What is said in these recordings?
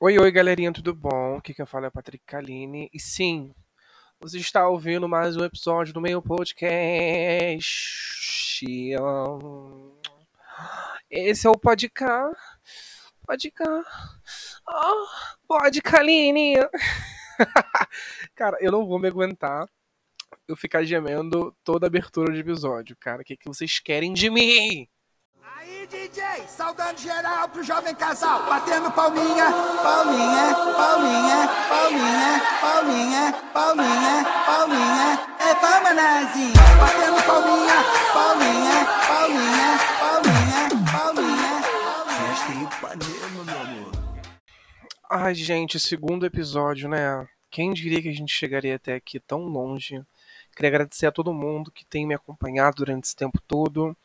Oi, oi, galerinha, tudo bom? Aqui quem fala é o Patrick Kaline. E sim, você está ouvindo mais um episódio do meu podcast. Esse é o Podcar. Podcar. Oh, pode, Kaline. cara, eu não vou me aguentar eu ficar gemendo toda a abertura de episódio, cara. O que, que vocês querem de mim? Aí, DJ, saudando geral pro jovem casal, batendo palminha, palminha, palminha, palminha, palminha, palminha, palminha, é palma nazinha, batendo palminha, palminha, palminha, palminha, palminha. Em Ipanema, meu amor. Ai, gente, segundo episódio, né? Quem diria que a gente chegaria até aqui tão longe? Queria agradecer a todo mundo que tem me acompanhado durante esse tempo todo.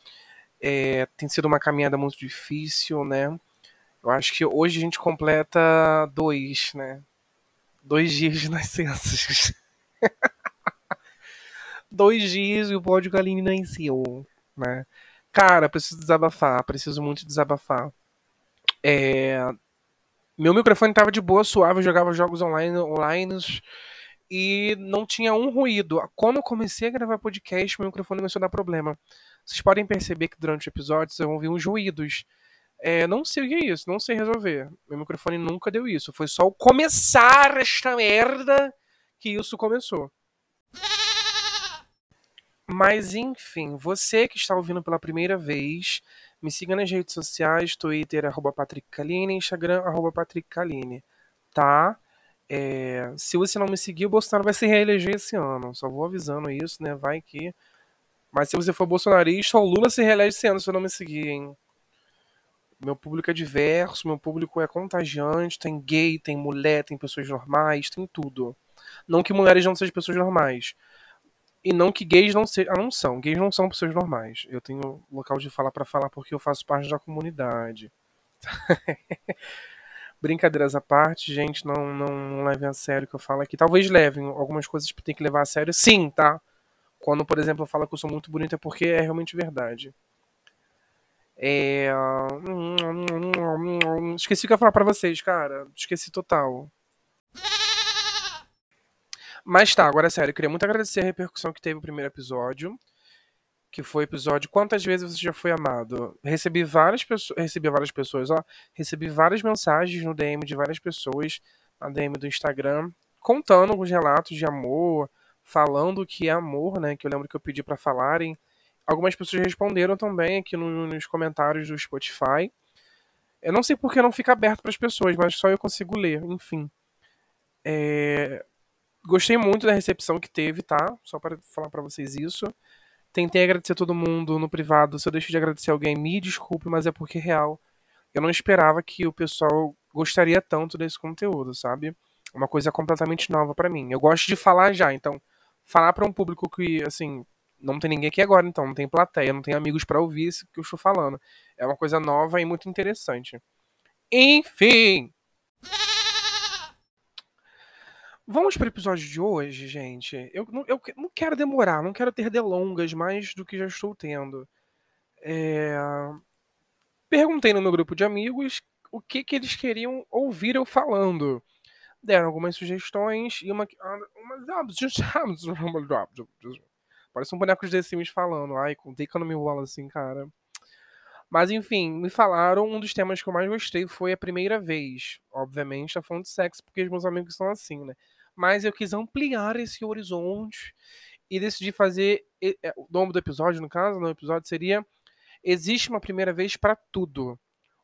É, tem sido uma caminhada muito difícil, né? Eu acho que hoje a gente completa dois, né? Dois dias de nascenças. dois dias e o pódio Galine nasceu, né? Cara, preciso desabafar, preciso muito desabafar. É... Meu microfone tava de boa, suave, eu jogava jogos online, online e não tinha um ruído. Quando eu comecei a gravar podcast, meu microfone começou a dar problema. Vocês podem perceber que durante o episódio vocês vão ouvir uns ruídos. É, não sei o que é isso, não sei resolver. Meu microfone nunca deu isso. Foi só o começar esta merda que isso começou. Mas enfim, você que está ouvindo pela primeira vez, me siga nas redes sociais, Twitter, arroba Instagram, arroba tá? É, se você não me seguir, o Bolsonaro vai se reeleger esse ano. Só vou avisando isso, né? Vai que. Mas se você for bolsonarista, o Lula se reelege esse ano se eu não me seguir, hein? Meu público é diverso, meu público é contagiante, tem gay, tem mulher, tem pessoas normais, tem tudo. Não que mulheres não sejam pessoas normais. E não que gays não sejam. Ah, não são. Gays não são pessoas normais. Eu tenho local de falar para falar porque eu faço parte da comunidade. Brincadeiras à parte, gente, não, não, não levem a sério o que eu falo aqui. Talvez levem algumas coisas que tem que levar a sério. Sim, tá? Quando, por exemplo, eu falo que eu sou muito bonita é porque é realmente verdade. É... Esqueci o que eu ia falar pra vocês, cara. Esqueci total. Mas tá, agora é sério. Eu queria muito agradecer a repercussão que teve o primeiro episódio que foi o episódio Quantas vezes você já foi amado? Recebi várias pessoas, recebi várias pessoas, ó, recebi várias mensagens no DM de várias pessoas, na DM do Instagram, contando os relatos de amor, falando que é amor, né, que eu lembro que eu pedi para falarem. Algumas pessoas responderam também aqui no, nos comentários do Spotify. Eu não sei porque não fica aberto para as pessoas, mas só eu consigo ler, enfim. É... Gostei muito da recepção que teve, tá? Só para falar para vocês isso. Tentei agradecer todo mundo no privado. Se eu deixo de agradecer alguém, me desculpe, mas é porque real. Eu não esperava que o pessoal gostaria tanto desse conteúdo, sabe? Uma coisa completamente nova para mim. Eu gosto de falar já, então falar para um público que, assim, não tem ninguém aqui agora, então não tem plateia, não tem amigos para ouvir isso que eu estou falando. É uma coisa nova e muito interessante. Enfim, Vamos para o episódio de hoje, gente. Eu, eu não quero demorar, não quero ter delongas mais do que já estou tendo. É... Perguntei no meu grupo de amigos o que, que eles queriam ouvir eu falando. Deram algumas sugestões e uma. uma Parece um boneco de Sims falando. Ai, contei que eu não me enrolo assim, cara. Mas enfim, me falaram, um dos temas que eu mais gostei foi a primeira vez. Obviamente, tá falando de sexo, porque os meus amigos são assim, né? Mas eu quis ampliar esse horizonte e decidi fazer. É, o nome do episódio, no caso, no episódio seria Existe uma primeira vez para tudo.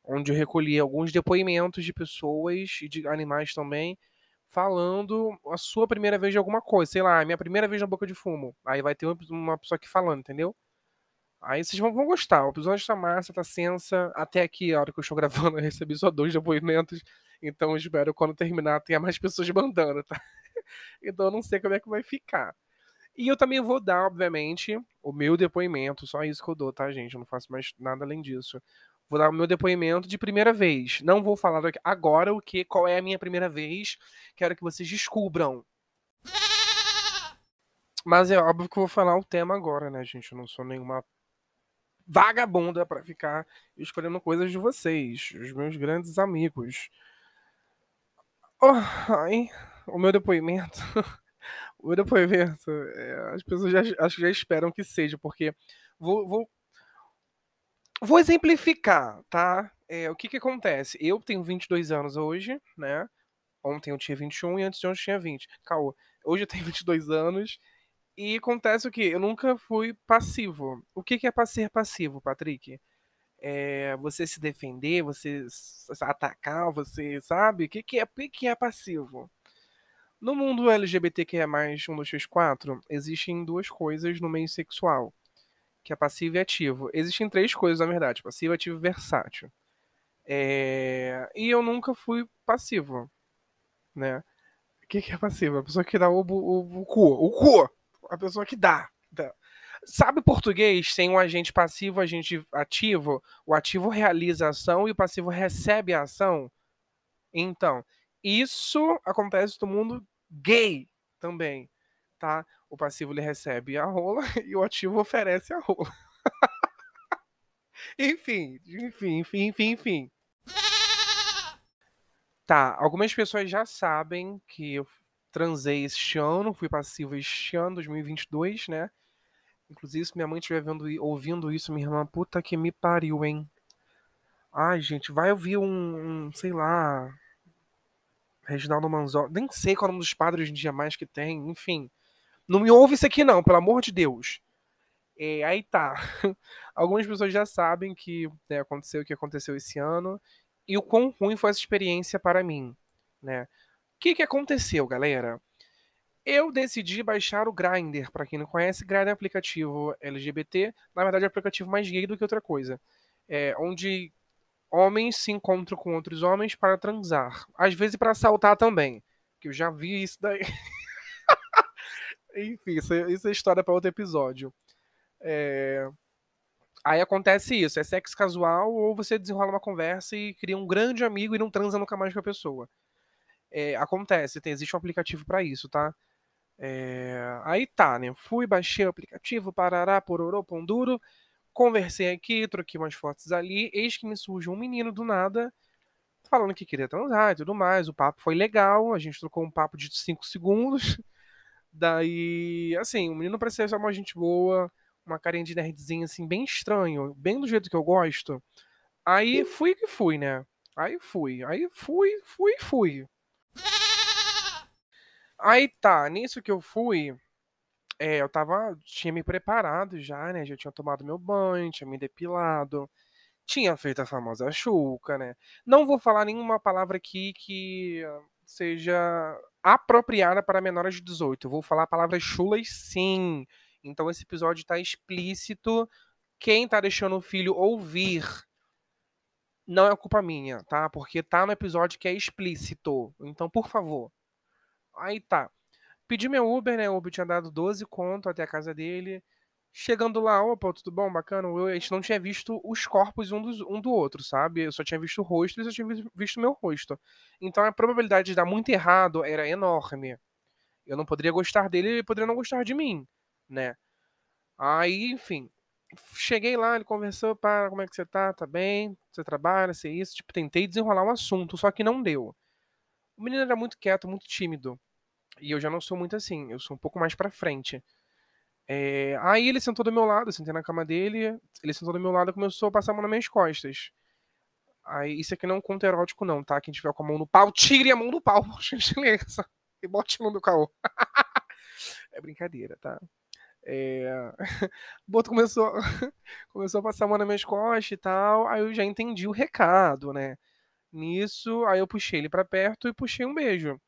Onde eu recolhi alguns depoimentos de pessoas e de animais também, falando a sua primeira vez de alguma coisa. Sei lá, minha primeira vez na boca de fumo. Aí vai ter uma pessoa aqui falando, entendeu? Aí vocês vão, vão gostar. O episódio tá massa, tá sensa. Até aqui, a hora que eu estou gravando, eu recebi só dois depoimentos. Então eu espero quando terminar tenha mais pessoas mandando, tá? então eu não sei como é que vai ficar. E eu também vou dar, obviamente, o meu depoimento. Só isso que eu dou, tá, gente? Eu não faço mais nada além disso. Vou dar o meu depoimento de primeira vez. Não vou falar agora o que, qual é a minha primeira vez. Quero que vocês descubram. Mas é óbvio que eu vou falar o tema agora, né, gente? Eu não sou nenhuma vagabunda para ficar escolhendo coisas de vocês, os meus grandes amigos. Oh, ai, o meu depoimento. o meu depoimento. É, as pessoas já, acho que já esperam que seja, porque vou, vou, vou exemplificar, tá? É, o que que acontece? Eu tenho 22 anos hoje, né? Ontem eu tinha 21 e antes de ontem eu tinha 20. Caô. Hoje eu tenho 22 anos e acontece o que? Eu nunca fui passivo. O que, que é ser passivo, Patrick? É você se defender, você atacar, você sabe? O que, que, é, o que, é passivo? No mundo LGBTQIA+, 1, 2, 3, 4, existem duas coisas no meio sexual, que é passivo e ativo. Existem três coisas, na verdade, passivo, ativo e versátil. É... E eu nunca fui passivo, né? O que, que é passivo? A pessoa que dá o, o, o cu, o cu! A pessoa que dá. dá. Sabe português? Tem um agente passivo, agente ativo. O ativo realiza a ação e o passivo recebe a ação. Então, isso acontece no mundo gay também, tá? O passivo ele recebe a rola e o ativo oferece a rola. enfim, enfim, enfim, enfim, enfim. Tá, algumas pessoas já sabem que eu transei este ano, fui passivo este ano, 2022, né? Inclusive, se minha mãe estiver vendo, ouvindo isso, minha irmã, puta que me pariu, hein? Ai, gente, vai ouvir um, um sei lá, Reginaldo Manzotti. Nem sei qual é o nome dos padres em dia mais que tem. Enfim. Não me ouve isso aqui, não, pelo amor de Deus. É, aí tá. Algumas pessoas já sabem que né, aconteceu o que aconteceu esse ano. E o quão ruim foi essa experiência para mim. Né? O que, que aconteceu, galera? Eu decidi baixar o Grindr. Para quem não conhece, Grindr é um aplicativo LGBT. Na verdade, é um aplicativo mais gay do que outra coisa. É, onde homens se encontram com outros homens para transar. Às vezes para assaltar também. Que eu já vi isso daí. Enfim, isso isso é história para outro episódio. É... Aí acontece isso, é sexo casual ou você desenrola uma conversa e cria um grande amigo e não transa nunca mais com a pessoa. É, acontece, tem, existe um aplicativo para isso, tá? É... Aí tá, né? Fui, baixei o aplicativo, parará, pororô, pão duro. Conversei aqui, troquei umas fotos ali, eis que me surge um menino do nada, falando que queria transar e tudo mais. O papo foi legal, a gente trocou um papo de 5 segundos. Daí, assim, o menino parecia ser uma gente boa, uma carinha de nerdzinha, assim, bem estranho, bem do jeito que eu gosto. Aí fui que fui, né? Aí fui, aí fui, fui, fui. Aí tá, nisso que eu fui, é, eu tava, tinha me preparado já, né? Já tinha tomado meu banho, tinha me depilado, tinha feito a famosa chuca, né? Não vou falar nenhuma palavra aqui que seja apropriada para menores de 18. Eu vou falar palavras chulas sim. Então esse episódio tá explícito. Quem tá deixando o filho ouvir não é culpa minha, tá? Porque tá no episódio que é explícito. Então, por favor. Aí tá. Pedi meu Uber, né? O Uber tinha dado 12 conto até a casa dele. Chegando lá, opa, tudo bom, bacana. Eu, a gente não tinha visto os corpos um, dos, um do outro, sabe? Eu só tinha visto o rosto e só tinha visto o meu rosto. Então a probabilidade de dar muito errado era enorme. Eu não poderia gostar dele, ele poderia não gostar de mim, né? Aí, enfim. Cheguei lá, ele conversou, para, como é que você tá? Tá bem? Você trabalha, você isso? Tipo, tentei desenrolar um assunto, só que não deu. O menino era muito quieto, muito tímido. E eu já não sou muito assim, eu sou um pouco mais pra frente. É, aí ele sentou do meu lado, sentei na cama dele, ele sentou do meu lado e começou a passar a mão nas minhas costas. Aí, isso aqui não é um conto erótico, não, tá? Quem tiver com a mão no pau, tire a mão do pau, por gentileza. E bote no do caô. é brincadeira, tá? É... O Boto começou, começou a passar a mão nas minhas costas e tal. Aí eu já entendi o recado, né? Nisso, aí eu puxei ele para perto e puxei um beijo.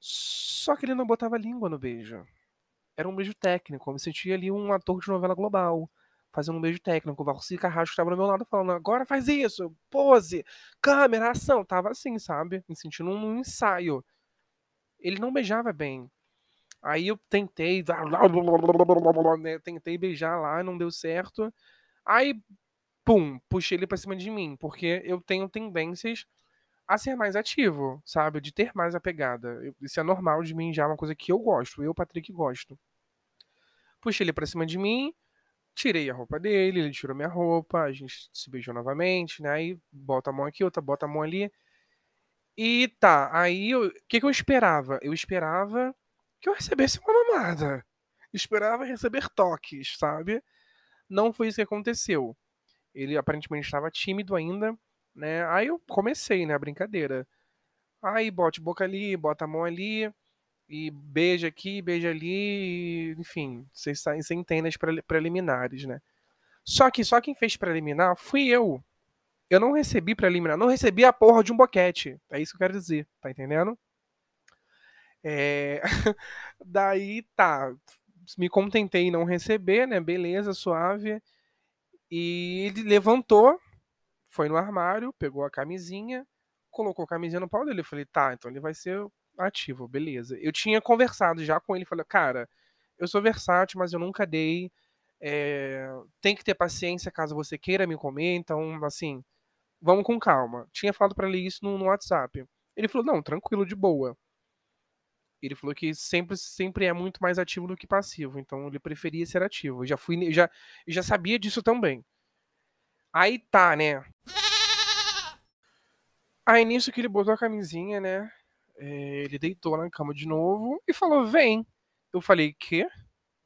Só que ele não botava língua no beijo. Era um beijo técnico. Eu me sentia ali um ator de novela global. Fazendo um beijo técnico. O Valci Carrasco estava do meu lado falando: agora faz isso, pose, câmera, ação. Tava assim, sabe? Me sentindo num ensaio. Ele não beijava bem. Aí eu tentei, né, tentei beijar lá, não deu certo. Aí, pum, puxei ele pra cima de mim, porque eu tenho tendências a ser mais ativo, sabe? De ter mais a pegada. Isso é normal de mim, já é uma coisa que eu gosto. Eu, Patrick, gosto. Puxei ele pra cima de mim, tirei a roupa dele, ele tirou minha roupa, a gente se beijou novamente, né? Aí bota a mão aqui, outra bota a mão ali. E tá, aí o que, que eu esperava? Eu esperava que eu recebesse uma mamada. Esperava receber toques, sabe? Não foi isso que aconteceu. Ele aparentemente estava tímido ainda, né? Aí eu comecei, né, a brincadeira. Aí bote boca ali, bota a mão ali, e beija aqui, beija ali, enfim, vocês saem centenas preliminares, né? Só que só quem fez preliminar fui eu. Eu não recebi preliminar, não recebi a porra de um boquete. É isso que eu quero dizer, tá entendendo? É... Daí tá, me contentei em não receber, né? Beleza, suave. E ele levantou, foi no armário, pegou a camisinha, colocou a camisinha no pau dele. Eu falei, tá, então ele vai ser ativo, beleza. Eu tinha conversado já com ele, falei, cara, eu sou versátil, mas eu nunca dei. É, tem que ter paciência caso você queira me comer, então, assim, vamos com calma. Tinha falado para ele isso no, no, WhatsApp. Ele falou, não, tranquilo, de boa. Ele falou que sempre, sempre é muito mais ativo do que passivo, então ele preferia ser ativo. Eu já fui, já, já sabia disso também. Aí tá, né? Aí nisso que ele botou a camisinha, né? É, ele deitou na cama de novo e falou: Vem. Eu falei: Quê?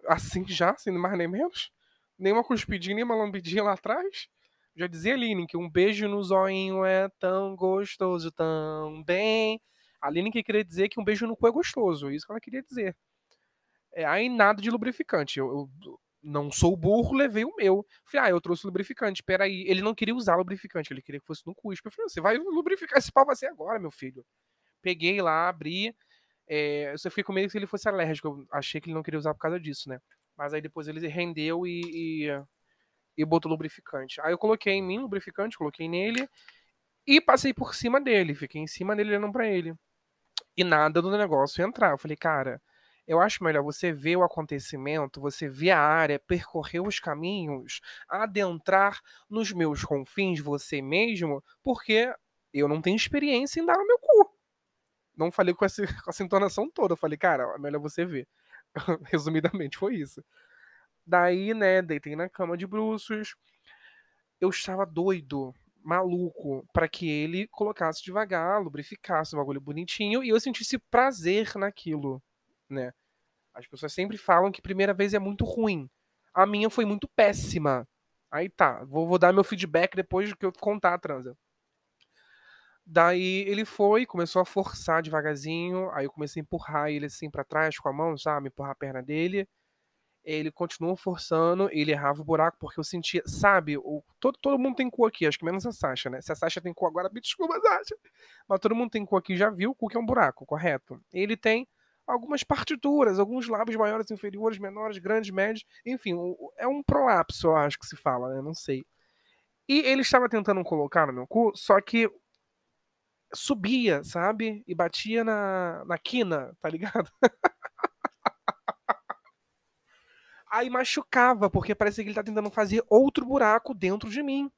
Assim já, sem mais nem menos? Nem uma cuspidinha, nem uma lambidinha lá atrás? Já dizia a Aline que um beijo no zoinho é tão gostoso também. A Aline que queria dizer que um beijo no cu é gostoso, isso que ela queria dizer. É, aí nada de lubrificante. Eu, eu não sou burro, levei o meu. Falei, ah, eu trouxe lubrificante, peraí. Ele não queria usar lubrificante, ele queria que fosse no cuspe. Eu falei, você vai lubrificar esse pau você agora, meu filho. Peguei lá, abri. É, eu só fiquei com medo que ele fosse alérgico. Eu achei que ele não queria usar por causa disso, né? Mas aí depois ele rendeu e, e, e botou lubrificante. Aí eu coloquei em mim lubrificante, coloquei nele e passei por cima dele. Fiquei em cima dele olhando pra ele. E nada do negócio entrar. Eu falei, cara, eu acho melhor você ver o acontecimento, você ver a área, percorrer os caminhos, adentrar nos meus confins você mesmo, porque eu não tenho experiência em dar o meu cu. Não falei com essa, com essa entonação toda, eu falei, cara, é melhor você ver. Resumidamente foi isso. Daí, né, deitei na cama de bruços. Eu estava doido, maluco, para que ele colocasse devagar, lubrificasse o bagulho bonitinho e eu sentisse prazer naquilo né? As pessoas sempre falam que primeira vez é muito ruim. A minha foi muito péssima. Aí tá, vou, vou dar meu feedback depois que eu contar a transa. Daí ele foi, começou a forçar devagarzinho, aí eu comecei a empurrar ele assim para trás com a mão, sabe? Empurrar a perna dele. Ele continuou forçando, ele errava o buraco, porque eu sentia, sabe? O, todo, todo mundo tem cu aqui, acho que menos a Sasha, né? Se a Sasha tem cu agora, me desculpa, Sasha. Mas todo mundo tem cu aqui, já viu o cu que é um buraco, correto? Ele tem algumas partituras, alguns lábios maiores, inferiores, menores, grandes, médios, enfim, é um prolapso, eu acho que se fala, né? Não sei. E ele estava tentando colocar no meu cu, só que subia, sabe? E batia na, na quina, tá ligado? Aí machucava, porque parecia que ele tá tentando fazer outro buraco dentro de mim.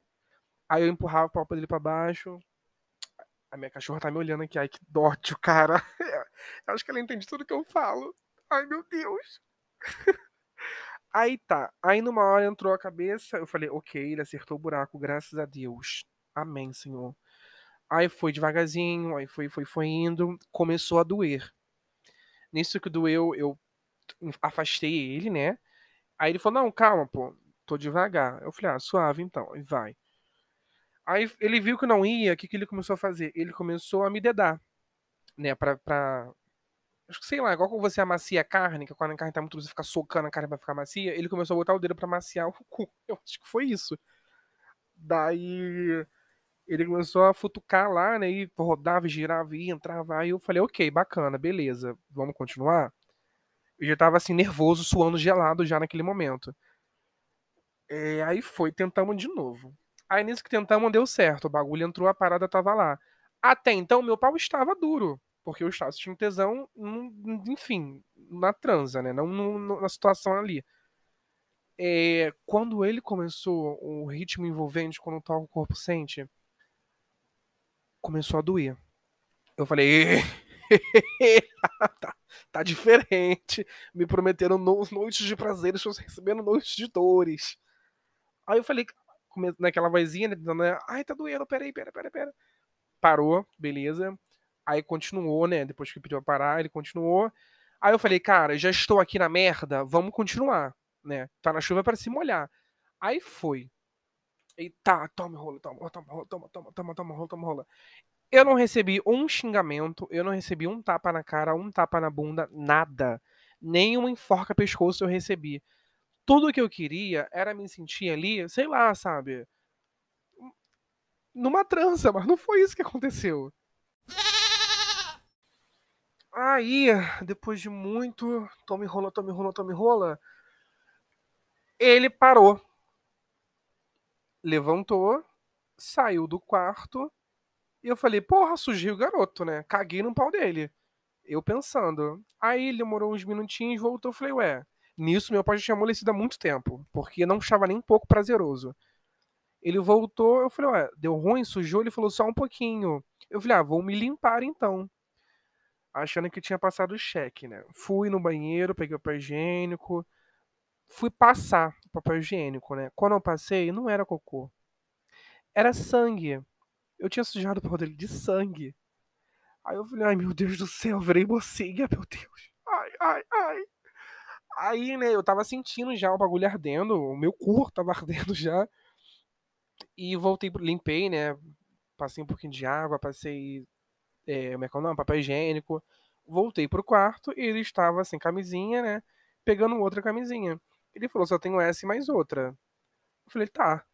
Aí eu empurrava o pau dele para baixo, a minha cachorra tá me olhando aqui. Ai, que dótio, cara. Eu acho que ela entende tudo que eu falo. Ai, meu Deus. Aí tá. Aí numa hora entrou a cabeça. Eu falei, ok, ele acertou o buraco, graças a Deus. Amém, Senhor. Aí foi devagarzinho, aí foi, foi, foi indo. Começou a doer. Nisso que doeu, eu afastei ele, né? Aí ele falou, não, calma, pô. Tô devagar. Eu falei, ah, suave então. E vai. Aí ele viu que não ia, o que, que ele começou a fazer? Ele começou a me dedar, né, pra, pra... Acho que sei lá, igual quando você amacia a carne, que quando a carne tá muito você fica socando a carne pra ficar macia, ele começou a botar o dedo pra maciar o cu. Eu acho que foi isso. Daí ele começou a futucar lá, né, e rodava, girava, ia, entrava, aí eu falei, ok, bacana, beleza, vamos continuar? Eu já tava assim, nervoso, suando gelado já naquele momento. É, aí foi, tentamos de novo. Aí nisso que tentamos deu certo. O bagulho entrou, a parada tava lá. Até então, meu pau estava duro. Porque eu estava sentindo tesão, enfim, na transa, né? Não na situação ali. É, quando ele começou o ritmo envolvente, quando toca o corpo sente, começou a doer. Eu falei, tá, tá, diferente. Me prometeram no, noites de prazer, estou recebendo noites de dores. Aí eu falei, naquela vozinha, né, dizendo, ai, tá doendo, peraí, pera, pera, pera. Parou, beleza. Aí continuou, né? Depois que pediu pra parar, ele continuou. Aí eu falei, cara, já estou aqui na merda, vamos continuar, né? Tá na chuva para se molhar. Aí foi. E tá, toma rola, toma, toma rola, toma, toma, toma, toma rola, toma rola. Eu não recebi um xingamento, eu não recebi um tapa na cara, um tapa na bunda, nada. Nem uma enforca pescoço eu recebi. Tudo que eu queria era me sentir ali, sei lá, sabe? Numa trança, mas não foi isso que aconteceu. Aí, depois de muito tome rola, tome rola, tome rola, ele parou. Levantou, saiu do quarto e eu falei, porra, sujei o garoto, né? Caguei no pau dele. Eu pensando. Aí ele demorou uns minutinhos, voltou, falei, ué, nisso meu pai já tinha amolecido há muito tempo, porque não estava nem um pouco prazeroso. Ele voltou, eu falei, ué, deu ruim, sujou? Ele falou, só um pouquinho. Eu falei, ah, vou me limpar então achando que tinha passado o cheque, né? Fui no banheiro, peguei o papel higiênico, fui passar o papel higiênico, né? Quando eu passei, não era cocô. Era sangue. Eu tinha sujado o pau dele de sangue. Aí eu falei, ai meu Deus do céu, virei mocinha, meu Deus. Ai, ai, ai. Aí, né, eu tava sentindo já o bagulho ardendo, o meu cu tava ardendo já. E voltei, limpei, né? Passei um pouquinho de água, passei é, como é que é o nome? Papel higiênico. Voltei pro quarto e ele estava sem camisinha, né? Pegando outra camisinha. Ele falou, só tenho essa e mais outra. Eu falei, tá.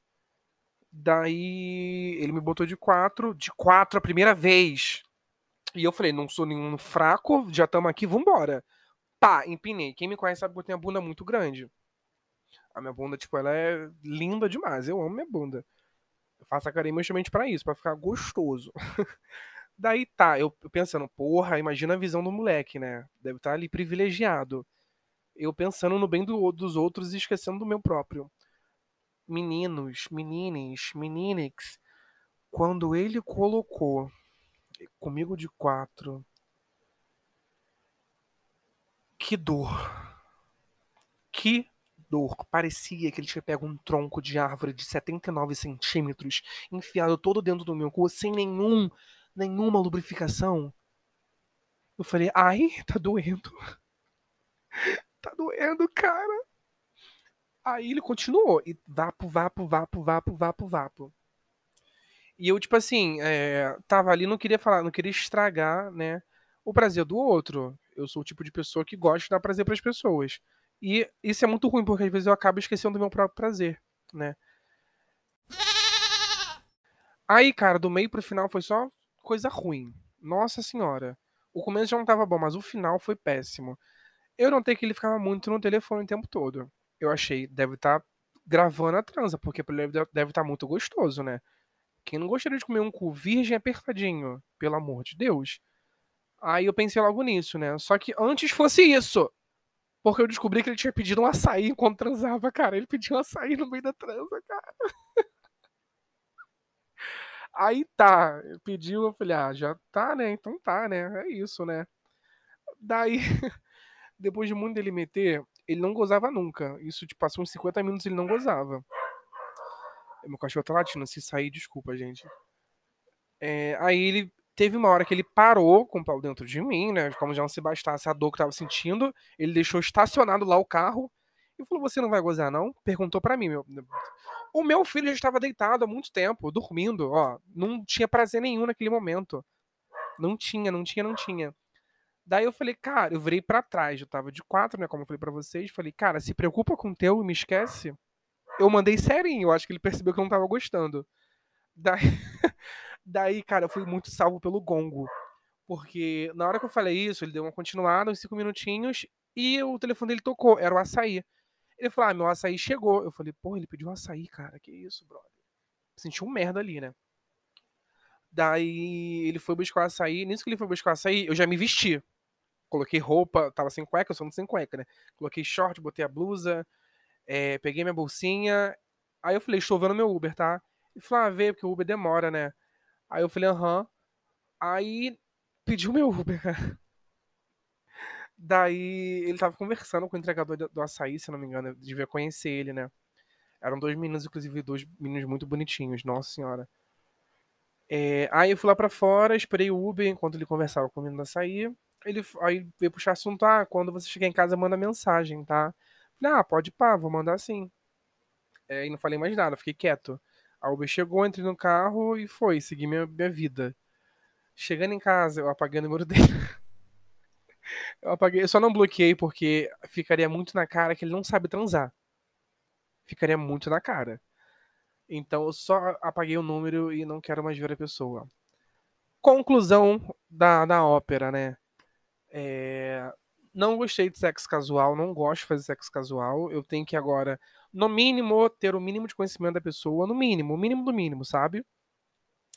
Daí ele me botou de quatro, de quatro a primeira vez. E eu falei, não sou nenhum fraco, já estamos aqui, vambora. Pá, empinei. Quem me conhece sabe que eu tenho a bunda muito grande. A minha bunda, tipo, ela é linda demais. Eu amo minha bunda. Eu faço academia justamente para isso, para ficar gostoso. Daí tá, eu pensando, porra, imagina a visão do moleque, né? Deve estar tá ali privilegiado. Eu pensando no bem do, dos outros e esquecendo do meu próprio. Meninos, menines, meninix, quando ele colocou comigo de quatro, que dor. Que dor. Parecia que ele tinha pego um tronco de árvore de 79 centímetros, enfiado todo dentro do meu cu, sem nenhum nenhuma lubrificação. Eu falei, ai, tá doendo. tá doendo, cara. Aí ele continuou. E vapo, vapo, vapo, vapo, vapo, vapo. E eu, tipo assim, é, tava ali, não queria falar, não queria estragar, né, o prazer do outro. Eu sou o tipo de pessoa que gosta de dar prazer para as pessoas. E isso é muito ruim, porque às vezes eu acabo esquecendo do meu próprio prazer, né? Aí, cara, do meio pro final foi só coisa ruim. Nossa senhora. O começo já não tava bom, mas o final foi péssimo. Eu notei que ele ficava muito no telefone o tempo todo. Eu achei, deve estar tá gravando a transa, porque ele deve estar tá muito gostoso, né? Quem não gostaria de comer um cu virgem apertadinho, pelo amor de Deus? Aí eu pensei logo nisso, né? Só que antes fosse isso. Porque eu descobri que ele tinha pedido um açaí enquanto transava, cara. Ele pediu um açaí no meio da transa, cara. Aí tá, pediu, eu falei, ah, já tá, né? Então tá, né? É isso, né? Daí, depois de muito dele meter, ele não gozava nunca. Isso, tipo, passou uns 50 minutos ele não gozava. Meu cachorro tá latindo, se sair, desculpa, gente. É, aí ele teve uma hora que ele parou com o pau dentro de mim, né? Como já não se bastasse a dor que tava sentindo, ele deixou estacionado lá o carro e falou: Você não vai gozar, não? Perguntou para mim. Meu... O meu filho já estava deitado há muito tempo, dormindo, ó. Não tinha prazer nenhum naquele momento. Não tinha, não tinha, não tinha. Daí eu falei, cara, eu virei para trás, eu tava de quatro, né? Como eu falei pra vocês. Falei, cara, se preocupa com o teu e me esquece. Eu mandei serinho, eu acho que ele percebeu que eu não tava gostando. Daí, daí cara, eu fui muito salvo pelo gongo. Porque na hora que eu falei isso, ele deu uma continuada, uns cinco minutinhos, e o telefone dele tocou, era o açaí. Ele falou, ah, meu açaí chegou. Eu falei, pô, ele pediu açaí, cara. Que isso, brother. Senti um merda ali, né? Daí ele foi buscar o açaí. Nisso que ele foi buscar o açaí, eu já me vesti. Coloquei roupa, tava sem cueca, eu não sem cueca, né? Coloquei short, botei a blusa, é, peguei minha bolsinha. Aí eu falei, estou vendo meu Uber, tá? Ele falou, ah, veio, porque o Uber demora, né? Aí eu falei, aham. Aí pediu meu Uber, cara. Daí ele tava conversando com o entregador do, açaí, se não me engano, eu devia conhecer ele, né? Eram dois meninos, inclusive dois meninos muito bonitinhos, nossa senhora. É, aí eu fui lá pra fora, esperei o Uber enquanto ele conversava com o menino da sair. Ele aí veio puxar assunto, ah, quando você chegar em casa, manda mensagem, tá? Falei, ah, pode pá, vou mandar sim. É, e não falei mais nada, fiquei quieto. A Uber chegou, entrei no carro e foi, segui minha, minha vida. Chegando em casa, eu apaguei o número dele. Eu apaguei, eu só não bloqueei porque ficaria muito na cara que ele não sabe transar. Ficaria muito na cara. Então eu só apaguei o número e não quero mais ver a pessoa. Conclusão da, da ópera, né? É, não gostei de sexo casual, não gosto de fazer sexo casual. Eu tenho que agora, no mínimo, ter o mínimo de conhecimento da pessoa, no mínimo, o mínimo do mínimo, sabe?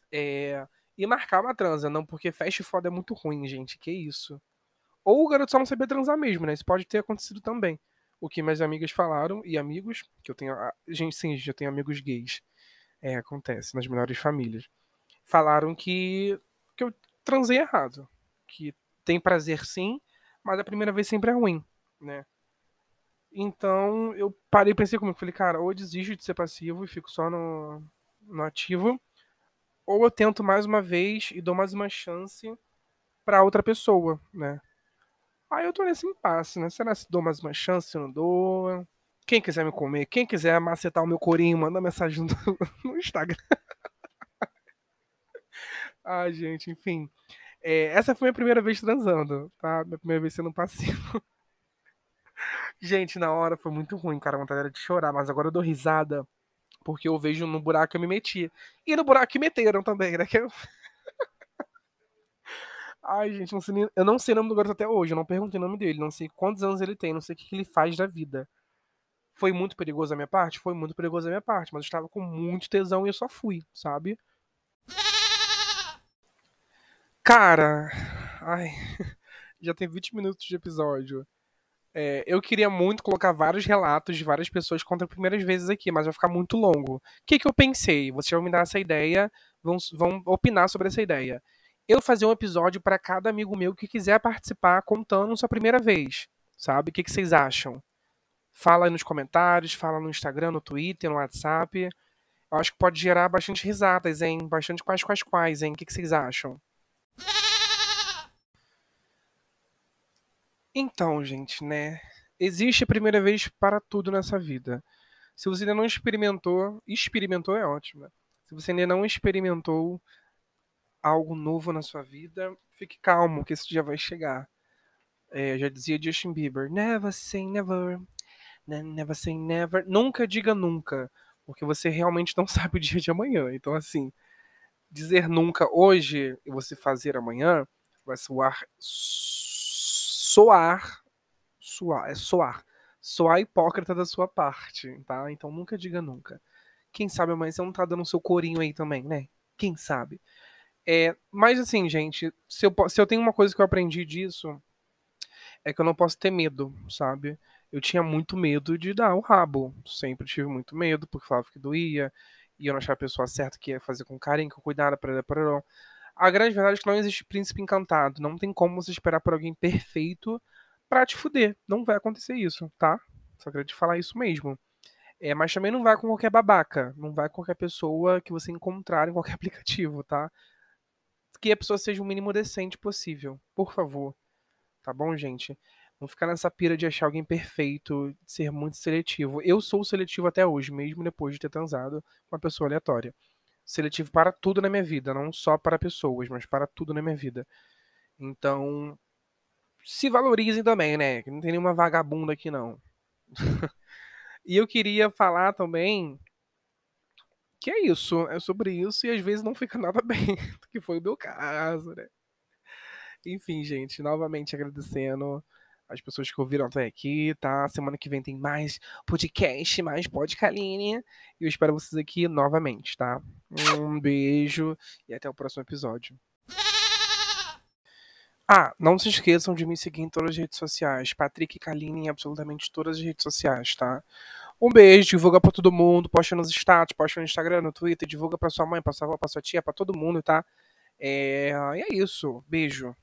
É, e marcar uma transa, não, porque fast foda é muito ruim, gente. Que isso? Ou o garoto só não sabia transar mesmo, né? Isso pode ter acontecido também. O que minhas amigas falaram, e amigos, que eu tenho. Gente, sim, eu tenho amigos gays. É, acontece nas melhores famílias. Falaram que, que eu transei errado. Que tem prazer sim, mas a primeira vez sempre é ruim, né? Então eu parei e pensei comigo, falei, cara, ou eu desisto de ser passivo e fico só no, no ativo, ou eu tento mais uma vez e dou mais uma chance para outra pessoa, né? Aí eu tô nesse impasse, né? Será que dou mais uma chance, se não dou? Quem quiser me comer, quem quiser macetar o meu corinho, manda mensagem no, no Instagram. Ai, gente, enfim. É, essa foi a minha primeira vez transando, tá? Minha primeira vez sendo passivo. Gente, na hora foi muito ruim, cara. A vontade era de chorar, mas agora eu dou risada porque eu vejo no buraco que eu me meti. E no buraco que meteram também, né? Que eu... Ai, gente, não nem... eu não sei o nome do garoto até hoje. Eu não perguntei o nome dele. Não sei quantos anos ele tem. Não sei o que ele faz da vida. Foi muito perigoso a minha parte? Foi muito perigoso a minha parte. Mas eu estava com muito tesão e eu só fui, sabe? Cara, ai, já tem 20 minutos de episódio. É, eu queria muito colocar vários relatos de várias pessoas contra primeiras vezes aqui, mas vai ficar muito longo. O que, que eu pensei? Vocês vão me dar essa ideia, vão, vão opinar sobre essa ideia. Eu fazer um episódio para cada amigo meu que quiser participar contando sua primeira vez, sabe? O que, que vocês acham? Fala aí nos comentários, fala no Instagram, no Twitter, no WhatsApp. Eu acho que pode gerar bastante risadas, hein? Bastante quais quais quais, hein? O que, que vocês acham? Então, gente, né? Existe a primeira vez para tudo nessa vida. Se você ainda não experimentou, experimentou é ótimo. Né? Se você ainda não experimentou algo novo na sua vida, fique calmo, que esse dia vai chegar. É, já dizia Justin Bieber: Never say never, never say never. Nunca diga nunca, porque você realmente não sabe o dia de amanhã. Então, assim, dizer nunca hoje e você fazer amanhã vai soar soar soar é soar soar hipócrita da sua parte, tá? Então nunca diga nunca. Quem sabe amanhã você não tá dando seu corinho aí também, né? Quem sabe? É, mas assim, gente, se eu, se eu tenho uma coisa que eu aprendi disso, é que eu não posso ter medo, sabe? Eu tinha muito medo de dar o rabo. Sempre tive muito medo, porque falava que doía e eu não achava a pessoa certa que ia fazer com carinho, com cuidado, para para A grande verdade é que não existe príncipe encantado. Não tem como você esperar por alguém perfeito pra te fuder. Não vai acontecer isso, tá? Só queria te falar isso mesmo. É, mas também não vai com qualquer babaca. Não vai com qualquer pessoa que você encontrar em qualquer aplicativo, tá? Que a pessoa seja o mínimo decente possível. Por favor. Tá bom, gente? Não ficar nessa pira de achar alguém perfeito, de ser muito seletivo. Eu sou seletivo até hoje, mesmo depois de ter transado com uma pessoa aleatória. Seletivo para tudo na minha vida, não só para pessoas, mas para tudo na minha vida. Então, se valorizem também, né? Não tem nenhuma vagabunda aqui, não. e eu queria falar também que é isso, é sobre isso e às vezes não fica nada bem, que foi o meu caso, né? Enfim, gente, novamente agradecendo as pessoas que ouviram até aqui, tá? Semana que vem tem mais podcast, mais podcaline. E eu espero vocês aqui novamente, tá? Um beijo e até o próximo episódio. Ah, não se esqueçam de me seguir em todas as redes sociais. Patrick Kaline em absolutamente todas as redes sociais, tá? Um beijo, divulga pra todo mundo, posta nos status, posta no Instagram, no Twitter, divulga pra sua mãe, pra sua avó, pra sua tia, pra todo mundo, tá? É... E é isso. Beijo.